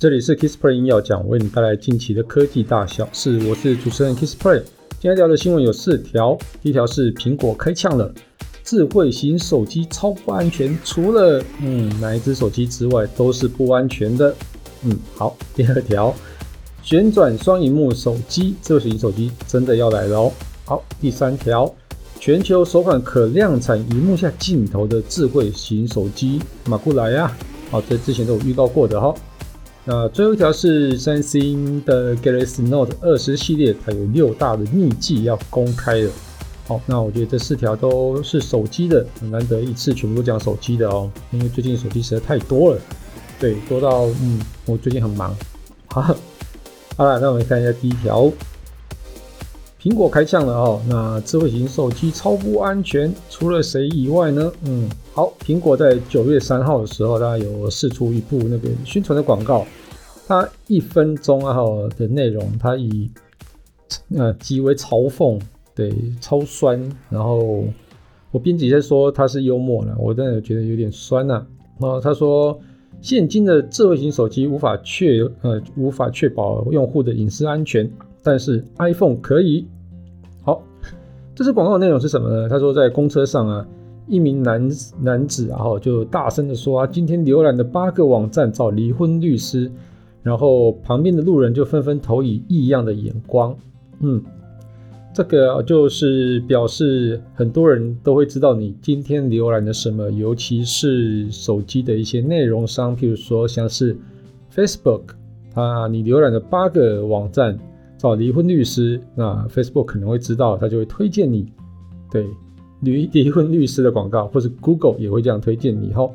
这里是 Kissplay 硬要讲，为你带来近期的科技大小事。我是主持人 Kissplay。今天聊的新闻有四条，第一条是苹果开呛了，智慧型手机超不安全，除了嗯哪一只手机之外都是不安全的。嗯，好。第二条，旋转双萤幕手机，智慧型手机真的要来了哦。好。第三条，全球首款可量产萤幕下镜头的智慧型手机马过来呀。好，这之前都有预告过的哈。那最后一条是三星的 Galaxy Note 二十系列，它有六大的秘技要公开了。好，那我觉得这四条都是手机的，很难得一次全部都讲手机的哦，因为最近手机实在太多了，对，多到嗯，我最近很忙。好，好了，那我们看一下第一条。苹果开枪了哦，那智慧型手机超不安全，除了谁以外呢？嗯，好，苹果在九月三号的时候，大家有释出一部那个宣传的广告，它一分钟啊的内容，它以呃极为嘲讽，对，超酸，然后我编辑在说它是幽默了，我真的觉得有点酸呐、啊。然后他说，现今的智慧型手机无法确呃无法确保用户的隐私安全。但是 iPhone 可以。好，这支广告内容是什么呢？他说在公车上啊，一名男男子然后就大声的说啊，今天浏览的八个网站找离婚律师，然后旁边的路人就纷纷投以异样的眼光。嗯，这个就是表示很多人都会知道你今天浏览的什么，尤其是手机的一些内容商，譬如说像是 Facebook，啊，你浏览的八个网站。找离婚律师，那 Facebook 可能会知道，他就会推荐你，对离离婚律师的广告，或是 Google 也会这样推荐你哈。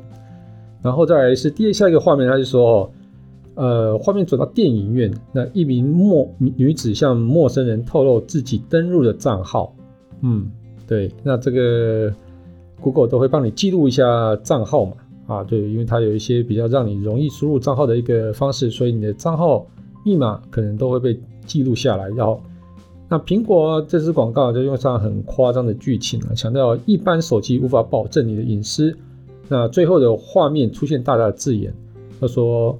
然后再来是第二下一个画面，他就说，呃，画面转到电影院，那一名陌女子向陌生人透露自己登入的账号，嗯，对，那这个 Google 都会帮你记录一下账号嘛，啊，对，因为它有一些比较让你容易输入账号的一个方式，所以你的账号密码可能都会被。记录下来，然后那苹果这支广告就用上很夸张的剧情啊，强调一般手机无法保证你的隐私。那最后的画面出现大大的字眼，他说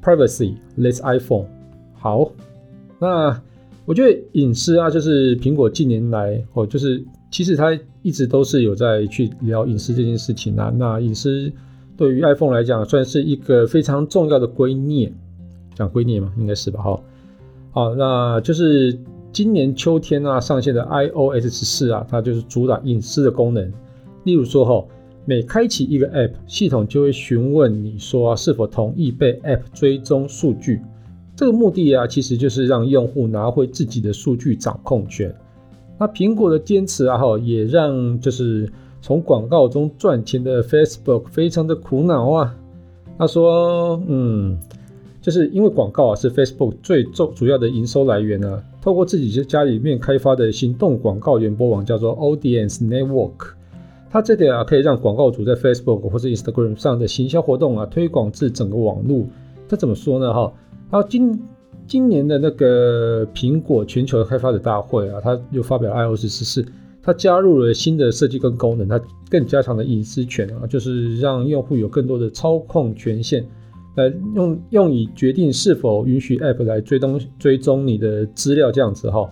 “Privacy lets iPhone”。好，那我觉得隐私啊，就是苹果近年来哦，就是其实它一直都是有在去聊隐私这件事情啊。那隐私对于 iPhone 来讲，算是一个非常重要的观念，讲圭臬吗？应该是吧，哈。好，那就是今年秋天啊上线的 iOS 十四啊，它就是主打隐私的功能。例如说哈，每开启一个 App，系统就会询问你说，是否同意被 App 追踪数据。这个目的啊，其实就是让用户拿回自己的数据掌控权。那苹果的坚持啊，哈，也让就是从广告中赚钱的 Facebook 非常的苦恼啊。他说，嗯。就是因为广告啊是 Facebook 最重主要的营收来源呢，透过自己家里面开发的行动广告联播网叫做 Audience Network，它这点啊可以让广告主在 Facebook 或是 Instagram 上的行销活动啊推广至整个网络。它怎么说呢？哈，然后今今年的那个苹果全球开发者大会啊，它又发表 iOS 十四，它加入了新的设计跟功能，它更加强的隐私权啊，就是让用户有更多的操控权限。来用用以决定是否允许 App 来追踪追踪你的资料这样子哈，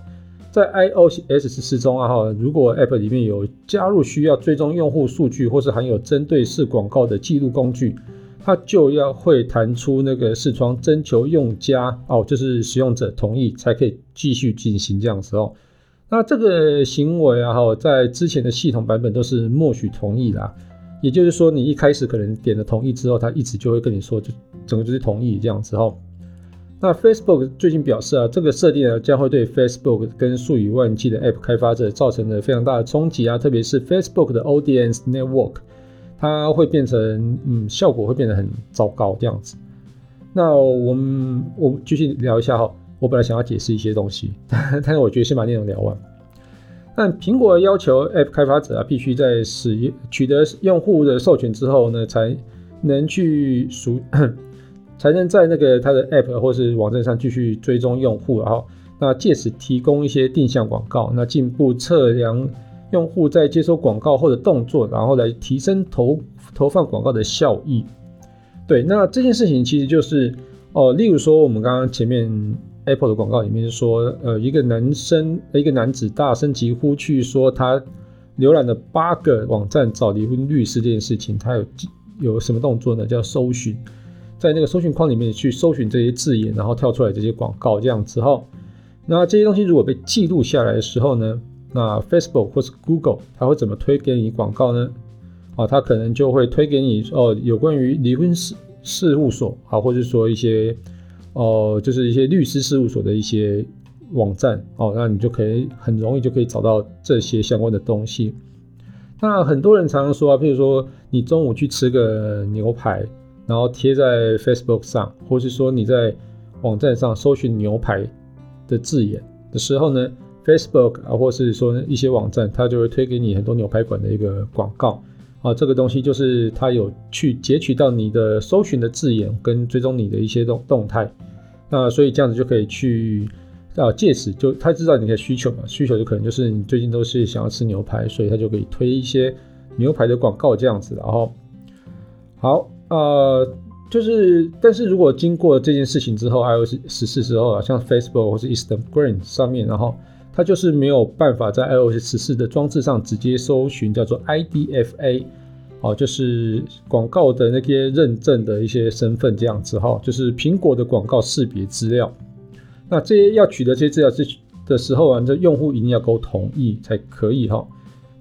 在 iOS 十四中啊哈，如果 App 里面有加入需要追踪用户数据或是含有针对式广告的记录工具，它就要会弹出那个视窗征求用家哦，就是使用者同意才可以继续进行这样子哦。那这个行为啊哈，在之前的系统版本都是默许同意啦。也就是说，你一开始可能点了同意之后，它一直就会跟你说，就整个就是同意这样子哈。那 Facebook 最近表示啊，这个设定呢将会对 Facebook 跟数以万计的 App 开发者造成了非常大的冲击啊，特别是 Facebook 的 Audience Network，它会变成嗯，效果会变得很糟糕这样子。那我们我继续聊一下哈，我本来想要解释一些东西，但是我觉得先把内容聊完。但苹果要求 App 开发者啊，必须在使用取得用户的授权之后呢，才能去属，才能在那个它的 App 或是网站上继续追踪用户，然后那借此提供一些定向广告，那进一步测量用户在接收广告后的动作，然后来提升投投放广告的效益。对，那这件事情其实就是哦，例如说我们刚刚前面 Apple 的广告里面说，呃，一个男生，一个男子大声疾呼去说他浏览了八个网站找离婚律师这件事情，他有有什么动作呢？叫搜寻，在那个搜寻框里面去搜寻这些字眼，然后跳出来这些广告这样子哈。那这些东西如果被记录下来的时候呢，那 Facebook 或是 Google 它会怎么推给你广告呢？啊，它可能就会推给你哦，有关于离婚事事务所啊，或者说一些哦，就是一些律师事务所的一些网站哦，那你就可以很容易就可以找到这些相关的东西。那很多人常常说啊，譬如说你中午去吃个牛排，然后贴在 Facebook 上，或是说你在网站上搜寻牛排的字眼的时候呢，Facebook 啊，或是说一些网站，它就会推给你很多牛排馆的一个广告。啊，这个东西就是它有去截取到你的搜寻的字眼，跟追踪你的一些动动态，那所以这样子就可以去啊，借此就他知道你的需求嘛，需求就可能就是你最近都是想要吃牛排，所以他就可以推一些牛排的广告这样子。然后，好，呃，就是但是如果经过这件事情之后，iOS 十四之后啊，像 Facebook 或是 Instagram 上面，然后。它就是没有办法在 iOS 十四的装置上直接搜寻，叫做 IDFA，哦，就是广告的那些认证的一些身份这样子哈，就是苹果的广告识别资料。那这些要取得这些资料之的时候啊，这用户一定要给我同意才可以哈。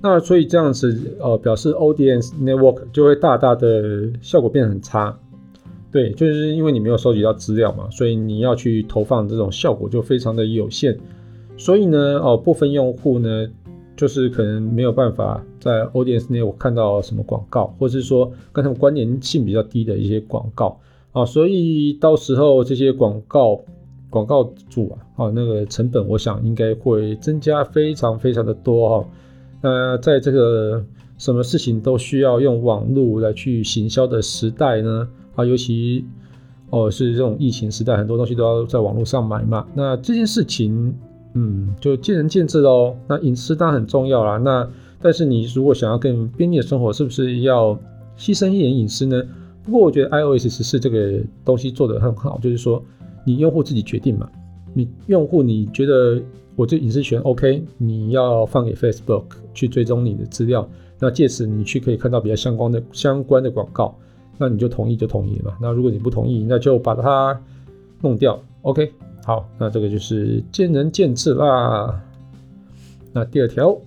那所以这样子呃，表示 Audience Network 就会大大的效果变很差。对，就是因为你没有收集到资料嘛，所以你要去投放这种效果就非常的有限。所以呢，哦，部分用户呢，就是可能没有办法在 Audience 内我看到什么广告，或是说跟他们关联性比较低的一些广告啊，所以到时候这些广告广告主啊，啊，那个成本我想应该会增加非常非常的多哈。那在这个什么事情都需要用网络来去行销的时代呢，啊，尤其哦是这种疫情时代，很多东西都要在网络上买嘛，那这件事情。嗯，就见仁见智喽。那隐私当然很重要啦。那但是你如果想要更便利的生活，是不是要牺牲一点隐私呢？不过我觉得 iOS 十四这个东西做得很好，就是说你用户自己决定嘛。你用户你觉得我这隐私权 OK，你要放给 Facebook 去追踪你的资料，那借此你去可以看到比较相关的相关的广告，那你就同意就同意嘛。那如果你不同意，那就把它弄掉。OK。好，那这个就是见仁见智啦。那第二条，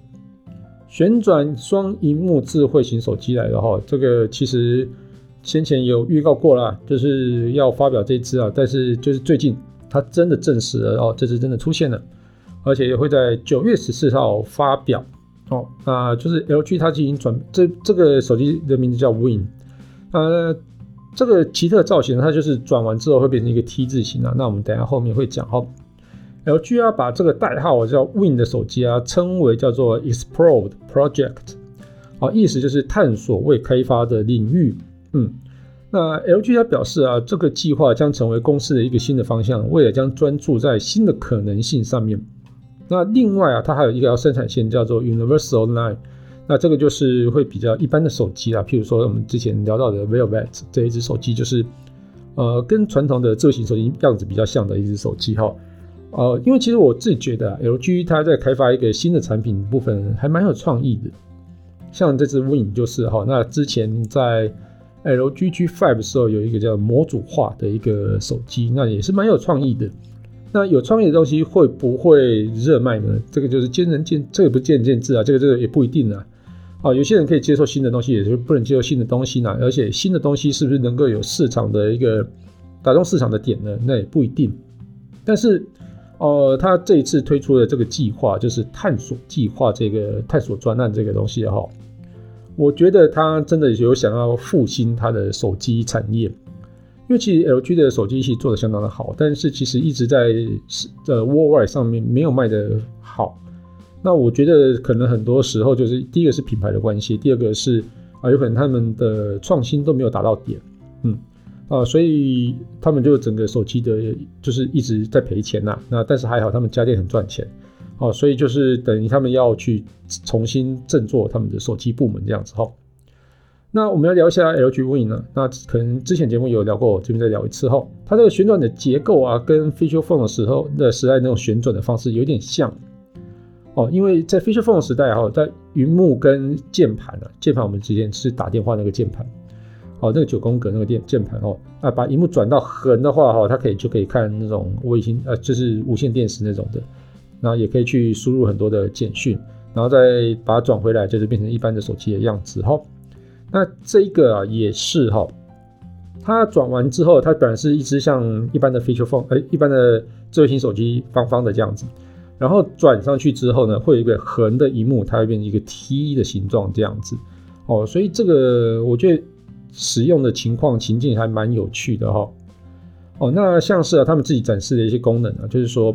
旋转双萤幕智慧型手机来了哈，这个其实先前有预告过啦，就是要发表这支啊，但是就是最近它真的证实了哦，这次真的出现了，而且也会在九月十四号发表哦。那就是 LG 它进行转，这这个手机的名字叫 Win，呃。这个奇特造型，它就是转完之后会变成一个 T 字形啊。那我们等下后面会讲哈。LG 啊，把这个代号叫 Win 的手机啊，称为叫做 Explored Project，啊，意思就是探索未开发的领域。嗯，那 LG 它表示啊，这个计划将成为公司的一个新的方向，未来将专注在新的可能性上面。那另外啊，它还有一条生产线叫做 Universal Line。那这个就是会比较一般的手机啊，譬如说我们之前聊到的 Velvet 这一支手机，就是呃跟传统的智型手机样子比较像的一只手机哈。呃，因为其实我自己觉得啊，LG 它在开发一个新的产品部分还蛮有创意的，像这只 Win 就是哈。那之前在 LG G5 的时候有一个叫模组化的一个手机，那也是蛮有创意的。那有创意的东西会不会热卖呢？这个就是见仁见，这个不见仁见智啊，这个这个也不一定啊。啊，有些人可以接受新的东西，也就是不能接受新的东西呢。而且新的东西是不是能够有市场的一个打动市场的点呢？那也不一定。但是，呃，他这一次推出的这个计划，就是探索计划这个探索专案这个东西哈，我觉得他真的有想要复兴他的手机产业。因为其实 LG 的手机其实做的相当的好，但是其实一直在呃 Worldwide 上面没有卖的好。那我觉得可能很多时候就是第一个是品牌的关系，第二个是啊有可能他们的创新都没有达到点，嗯啊，所以他们就整个手机的就是一直在赔钱呐。那但是还好他们家电很赚钱，哦，所以就是等于他们要去重新振作他们的手机部门这样子哈。那我们要聊一下 LG Win 呢？那可能之前节目有聊过，这边再聊一次哈。它这个旋转的结构啊，跟 Feature Phone 的时候的时代那种旋转的方式有点像哦。因为在 Feature Phone 时代哈，在荧幕跟键盘啊，键盘我们之前是打电话那个键盘，哦，那个九宫格那个键键盘哦，那把荧幕转到横的话哈，它可以就可以看那种卫星呃，就是无线电视那种的，然后也可以去输入很多的简讯，然后再把它转回来，就是变成一般的手机的样子哈。那这一个啊也是哈，它转完之后，它本来是一只像一般的 feature phone，哎，一般的智慧型手机方方的这样子，然后转上去之后呢，会有一个横的萤幕，它会变成一个 T 的形状这样子，哦，所以这个我觉得使用的情况情境还蛮有趣的哈，哦，那像是啊他们自己展示的一些功能啊，就是说。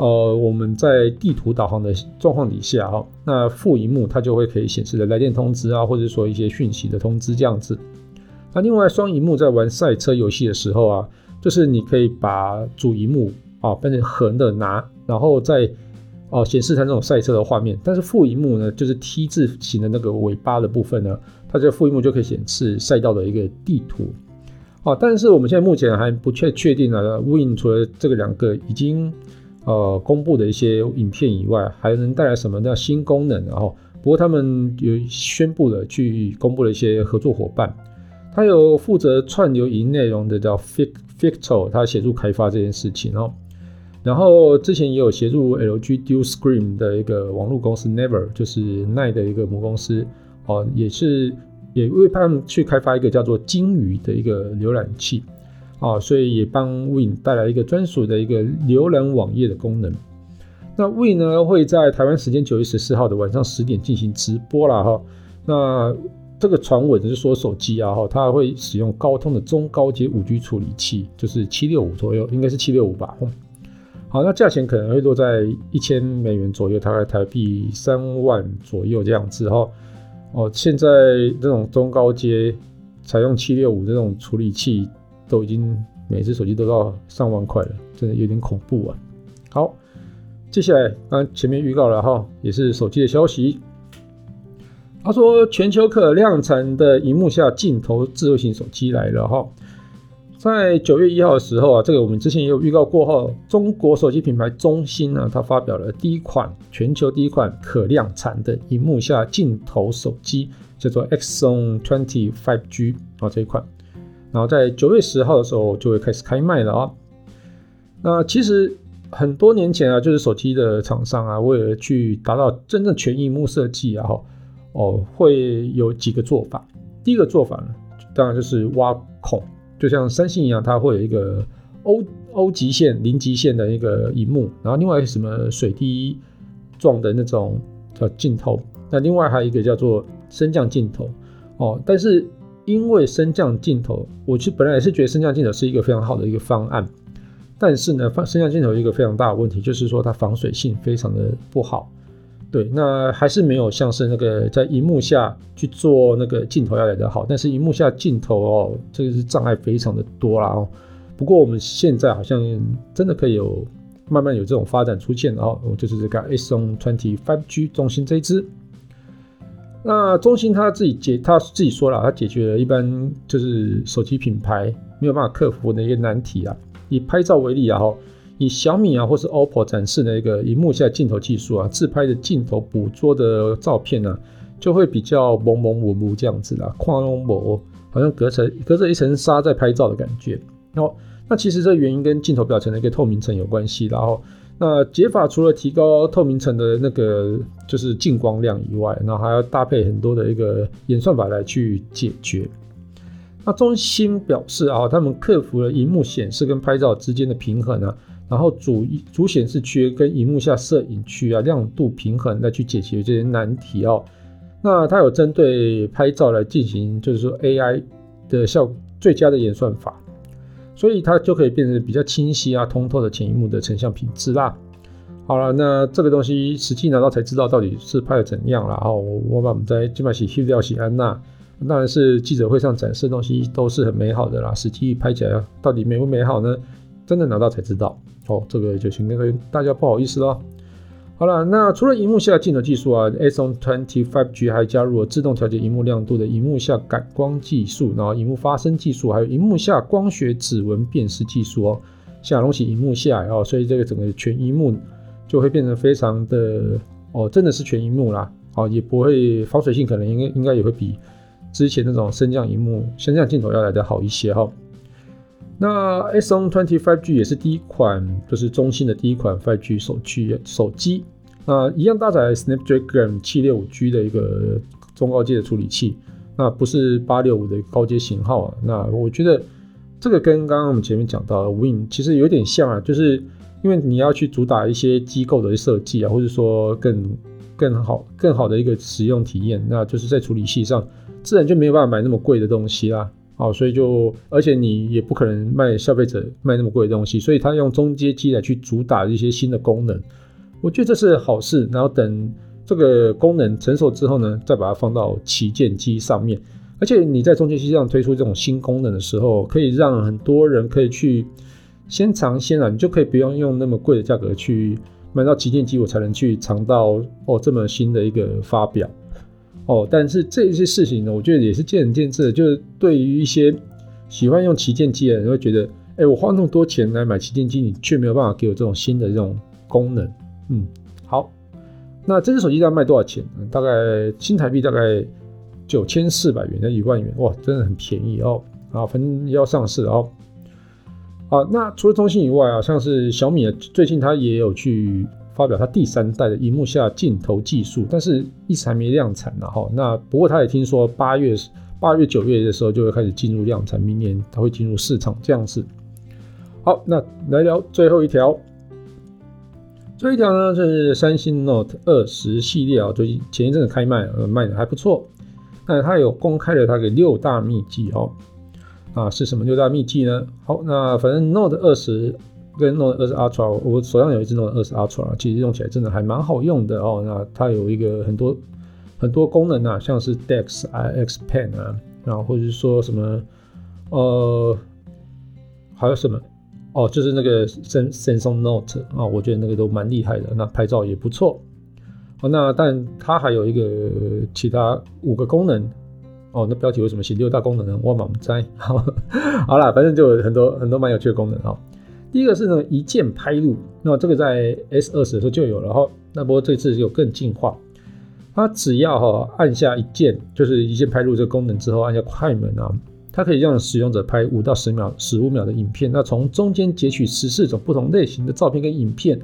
呃，我们在地图导航的状况底下哈，那副萤幕它就会可以显示的来电通知啊，或者说一些讯息的通知这样子。那另外双萤幕在玩赛车游戏的时候啊，就是你可以把主荧幕啊变成横的拿，然后再哦显示它那种赛车的画面。但是副萤幕呢，就是 T 字形的那个尾巴的部分呢，它这个副萤幕就可以显示赛道的一个地图。啊，但是我们现在目前还不确确定了，Win 除了这个两个已经。呃，公布的一些影片以外，还能带来什么的新功能？然后，不过他们有宣布了去公布了一些合作伙伴，他有负责串流影音内容的叫 Ficto，他协助开发这件事情哦。然后之前也有协助 LG Dual Screen 的一个网络公司 Never，就是奈的一个母公司哦，也是也为他们去开发一个叫做鲸鱼的一个浏览器。啊，所以也帮 Win 带来一个专属的一个浏览网页的功能。那 Win 呢会在台湾时间九月十四号的晚上十点进行直播啦哈。那这个传闻就是说手机啊哈，它会使用高通的中高阶五 G 处理器，就是七六五左右，应该是七六五吧。好，那价钱可能会落在一千美元左右，大概台币三万左右这样子哈。哦，现在这种中高阶采用七六五这种处理器。都已经每只手机都到上万块了，真的有点恐怖啊！好，接下来刚前面预告了哈，也是手机的消息。他说全球可量产的荧幕下镜头智慧型手机来了哈，在九月一号的时候啊，这个我们之前也有预告过后，中国手机品牌中兴呢，它发表了第一款全球第一款可量产的荧幕下镜头手机，叫做 Axon 20 5G 啊这一款。然后在九月十号的时候就会开始开卖了啊。那其实很多年前啊，就是手机的厂商啊，为了去达到真正全萤幕设计啊，哦，会有几个做法。第一个做法呢，当然就是挖孔，就像三星一样，它会有一个 O O 极限、零极限的一个荧幕。然后另外什么水滴状的那种叫镜头，那另外还有一个叫做升降镜头哦，但是。因为升降镜头，我其实本来也是觉得升降镜头是一个非常好的一个方案，但是呢，升降镜头有一个非常大的问题，就是说它防水性非常的不好。对，那还是没有像是那个在荧幕下去做那个镜头要来得好。但是荧幕下镜头哦，这个是障碍非常的多啦哦。不过我们现在好像真的可以有慢慢有这种发展出现哦，就是这个 Axon 20 5G 中兴这一支。那中兴他自己解，他自己说了，他解决了一般就是手机品牌没有办法克服的一个难题啊。以拍照为例啊，以小米啊或是 OPPO 展示的一个荧幕下镜头技术啊，自拍的镜头捕捉的照片呢、啊，就会比较朦朦胧胧这样子啦，框龙模，好像隔层隔着一层纱在拍照的感觉。然后，那其实这原因跟镜头表层的一个透明层有关系，然后。那解法除了提高透明层的那个就是进光量以外，那还要搭配很多的一个演算法来去解决。那中兴表示啊，他们克服了荧幕显示跟拍照之间的平衡啊，然后主主显示区跟荧幕下摄影区啊亮度平衡来去解决这些难题哦。那它有针对拍照来进行就是说 AI 的效最佳的演算法。所以它就可以变成比较清晰啊、通透的前一幕的成像品质啦。好了，那这个东西实际拿到才知道到底是拍的怎样了。哦，我把我们在金马喜去掉喜安娜，当然是记者会上展示的东西都是很美好的啦。实际拍起来到底美不美好呢？真的拿到才知道。哦，这个就请那个大家不好意思了。好了，那除了荧幕下镜头技术啊，S25G 还加入了自动调节荧幕亮度的荧幕下感光技术，然后荧幕发声技术，还有荧幕下光学指纹辨识技术哦。下东西荧幕下哦，所以这个整个全荧幕就会变得非常的哦，真的是全荧幕啦。哦，也不会防水性可能应该应该也会比之前那种升降荧幕、升降镜头要来的好一些哈。那 S25G 也是第一款，就是中兴的第一款 Five G 手机手机。那一样搭载 Snapdragon 765G 的一个中高阶的处理器，那不是865的高阶型号啊。那我觉得这个跟刚刚我们前面讲到的 Win 其实有点像啊，就是因为你要去主打一些机构的设计啊，或者说更更好更好的一个使用体验，那就是在处理器上自然就没有办法买那么贵的东西啦。哦，所以就，而且你也不可能卖消费者卖那么贵的东西，所以他用中阶机来去主打一些新的功能，我觉得这是好事。然后等这个功能成熟之后呢，再把它放到旗舰机上面。而且你在中阶机上推出这种新功能的时候，可以让很多人可以去先尝鲜啊，你就可以不用用那么贵的价格去买到旗舰机，我才能去尝到哦这么新的一个发表。哦，但是这些事情呢，我觉得也是见仁见智的。就是对于一些喜欢用旗舰机的人，会觉得，哎，我花那么多钱来买旗舰机，你却没有办法给我这种新的这种功能。嗯，好，那这支手机要卖多少钱？大概新台币大概九千四百元，到一万元，哇，真的很便宜哦。啊，反正要上市哦。好，那除了中兴以外啊，像是小米啊，最近它也有去。发表它第三代的荧幕下镜头技术，但是一直还没量产呢哈。那不过他也听说八月八月九月的时候就会开始进入量产，明年它会进入市场这样子。好，那来聊最后一条，这一条呢是三星 Note 二十系列啊，最近前一阵子开卖，呃，卖的还不错。那它有公开了它的六大秘技哦，啊是什么六大秘技呢？好，那反正 Note 二十。跟 Note 20 Ultra，我手上有一支 Note 20 Ultra，其实用起来真的还蛮好用的哦。那它有一个很多很多功能啊，像是 DeX、iX Pen 啊，然后或者是说什么呃，还有什么哦，就是那个 Samsung Note 啊，我觉得那个都蛮厉害的，那拍照也不错。哦，那但它还有一个其他五个功能哦，那标题为什么写六大功能呢？我满栽。好，好啦，反正就有很多很多蛮有趣的功能啊。第一个是呢，一键拍入，那这个在 S 二十的时候就有了哈，那不过这次有更进化，它只要哈按下一键，就是一键拍入这个功能之后，按下快门啊，它可以让使用者拍五到十秒、十五秒的影片，那从中间截取十四种不同类型的照片跟影片。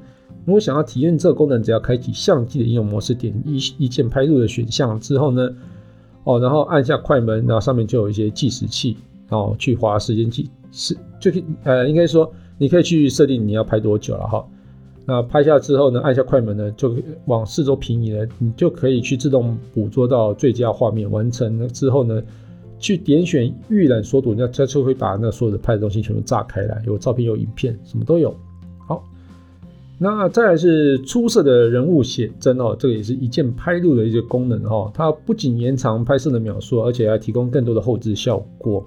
如果想要体验这个功能，只要开启相机的应用模式，点一一键拍入的选项之后呢，哦，然后按下快门，然后上面就有一些计时器，然后去划时间计时，就是呃，应该说。你可以去设定你要拍多久了哈，那拍下之后呢，按下快门呢，就往四周平移了，你就可以去自动捕捉到最佳画面。完成了之后呢，去点选预览缩图，那它就会把那所有的拍的东西全部炸开来，有照片有影片，什么都有。好，那再来是出色的人物写真哦，这个也是一键拍录的一个功能哦，它不仅延长拍摄的秒数，而且还提供更多的后置效果。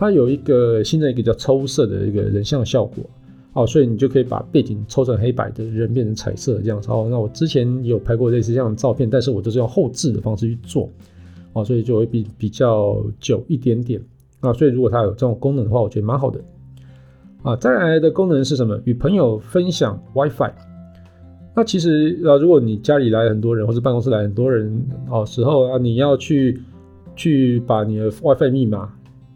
它有一个新的一个叫抽色的一个人像效果，哦，所以你就可以把背景抽成黑白的人变成彩色这样子。哦，那我之前有拍过类似这样的照片，但是我都是用后置的方式去做，哦，所以就会比比较久一点点。啊，所以如果它有这种功能的话，我觉得蛮好的。啊，再来的功能是什么？与朋友分享 WiFi。那其实啊，如果你家里来很多人，或者办公室来很多人，哦，时候啊，你要去去把你的 WiFi 密码。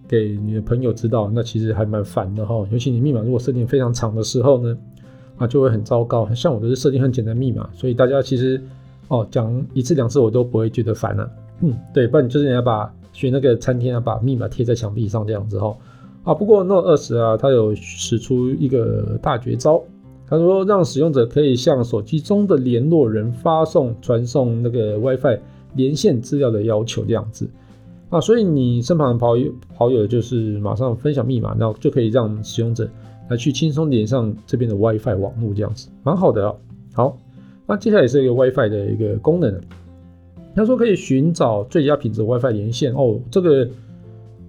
给你的朋友知道，那其实还蛮烦的哈。尤其你密码如果设定非常长的时候呢，啊，就会很糟糕。像我都是设定很简单密码，所以大家其实哦讲一次两次我都不会觉得烦了。嗯，对，不然就是你要把选那个餐厅啊，把密码贴在墙壁上这样子哈。啊，不过 Note 20啊，它有使出一个大绝招，他说让使用者可以向手机中的联络人发送传送那个 WiFi 连线资料的要求这样子。啊，所以你身旁的跑友跑友就是马上分享密码，然后就可以让使用者来去轻松连上这边的 WiFi 网络，这样子蛮好的哦。好，那接下来也是一个 WiFi 的一个功能，他说可以寻找最佳品质 WiFi 连线哦，这个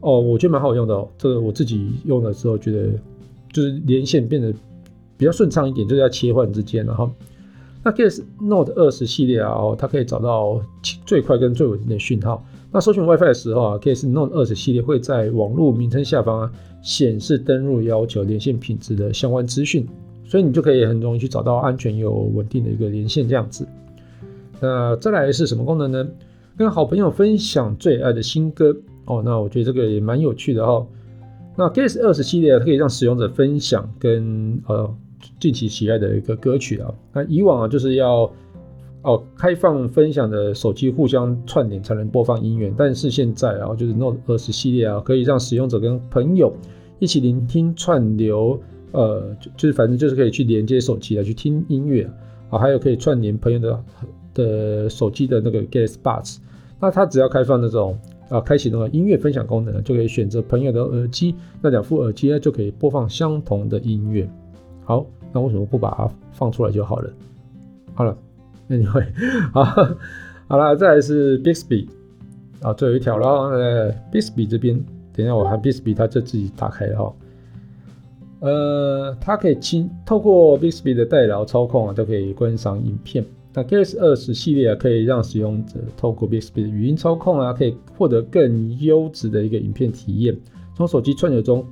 哦，我觉得蛮好用的哦。这个我自己用的时候觉得就是连线变得比较顺畅一点，就是要切换之间，然后那 Galaxy Note 二十系列啊，哦，它可以找到最快跟最稳定的讯号。那搜寻 WiFi 的时候啊，Galaxy Note 二十系列会在网络名称下方啊显示登录要求、连线品质的相关资讯，所以你就可以很容易去找到安全又稳定的一个连线这样子。那再来是什么功能呢？跟好朋友分享最爱的新歌哦。那我觉得这个也蛮有趣的哈、哦。那 Galaxy 二十系列可以让使用者分享跟呃。近期喜爱的一个歌曲啊，那以往啊就是要哦开放分享的手机互相串联才能播放音乐，但是现在啊就是 Note 二十系列啊可以让使用者跟朋友一起聆听串流，呃就就是反正就是可以去连接手机来去听音乐啊，还有可以串联朋友的的手机的那个 Galaxy Buds，那它只要开放那种啊开启那个音乐分享功能，就可以选择朋友的耳机，那两副耳机呢就可以播放相同的音乐。好。那为什么不把它放出来就好了？好了 Anyway，好，好了，再来是 Bixby 啊，最后一条了。呃，Bixby 这边，等一下我喊 Bixby，它就自己打开了哈。呃，它可以轻透过 Bixby 的带脑操控啊，都可以观赏影片。那 Galaxy 二十系列啊，可以让使用者透过 Bixby 的语音操控啊，可以获得更优质的一个影片体验。从手机串流中。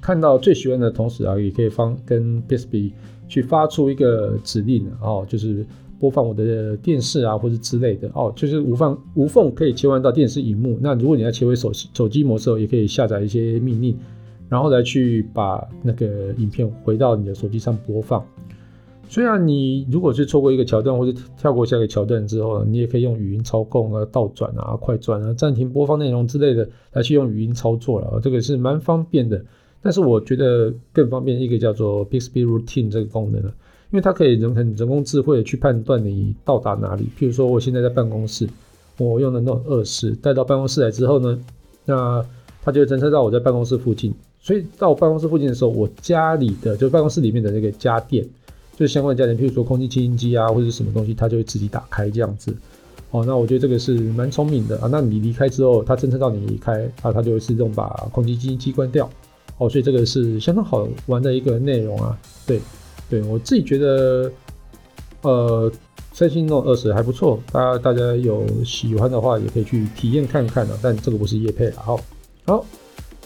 看到最喜欢的同时啊，也可以方跟 Bixby 去发出一个指令哦，就是播放我的电视啊，或者之类的哦，就是无缝无缝可以切换到电视荧幕。那如果你要切回手手机模式，也可以下载一些命令，然后来去把那个影片回到你的手机上播放。虽然你如果是错过一个桥段，或者跳过下一个桥段之后，你也可以用语音操控啊、倒转啊、快转啊、暂停播放内容之类的来去用语音操作了，这个是蛮方便的。但是我觉得更方便一个叫做 Bixby Routine 这个功能，因为它可以人很人工智慧去判断你到达哪里。譬如说，我现在在办公室，我用的 Note 二十带到办公室来之后呢，那它就会侦测到我在办公室附近，所以到我办公室附近的时候，我家里的就办公室里面的那个家电，就是相关的家电，譬如说空气清新机啊或者什么东西，它就会自己打开这样子。哦，那我觉得这个是蛮聪明的啊。那你离开之后，它侦测到你离开啊，它就会自动把空气清新机关掉。哦，所以这个是相当好玩的一个内容啊，对，对我自己觉得，呃，三星 Note 20还不错，大家大家有喜欢的话也可以去体验看看啊，但这个不是叶配了，好，好，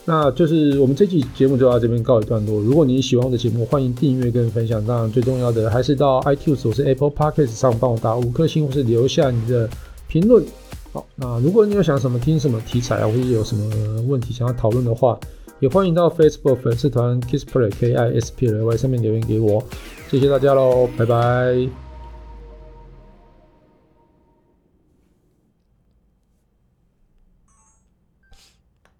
那就是我们这期节目就到这边告一段落。如果你喜欢我的节目，欢迎订阅跟分享。当然，最重要的还是到 iTunes 或是 Apple Podcast 上帮我打五颗星，或是留下你的评论。好，那如果你有想什么听什么题材啊，或者有什么问题想要讨论的话，也欢迎到 Facebook 粉丝团 Kissplay K I S P L Y 上面留言给我，谢谢大家喽，拜拜。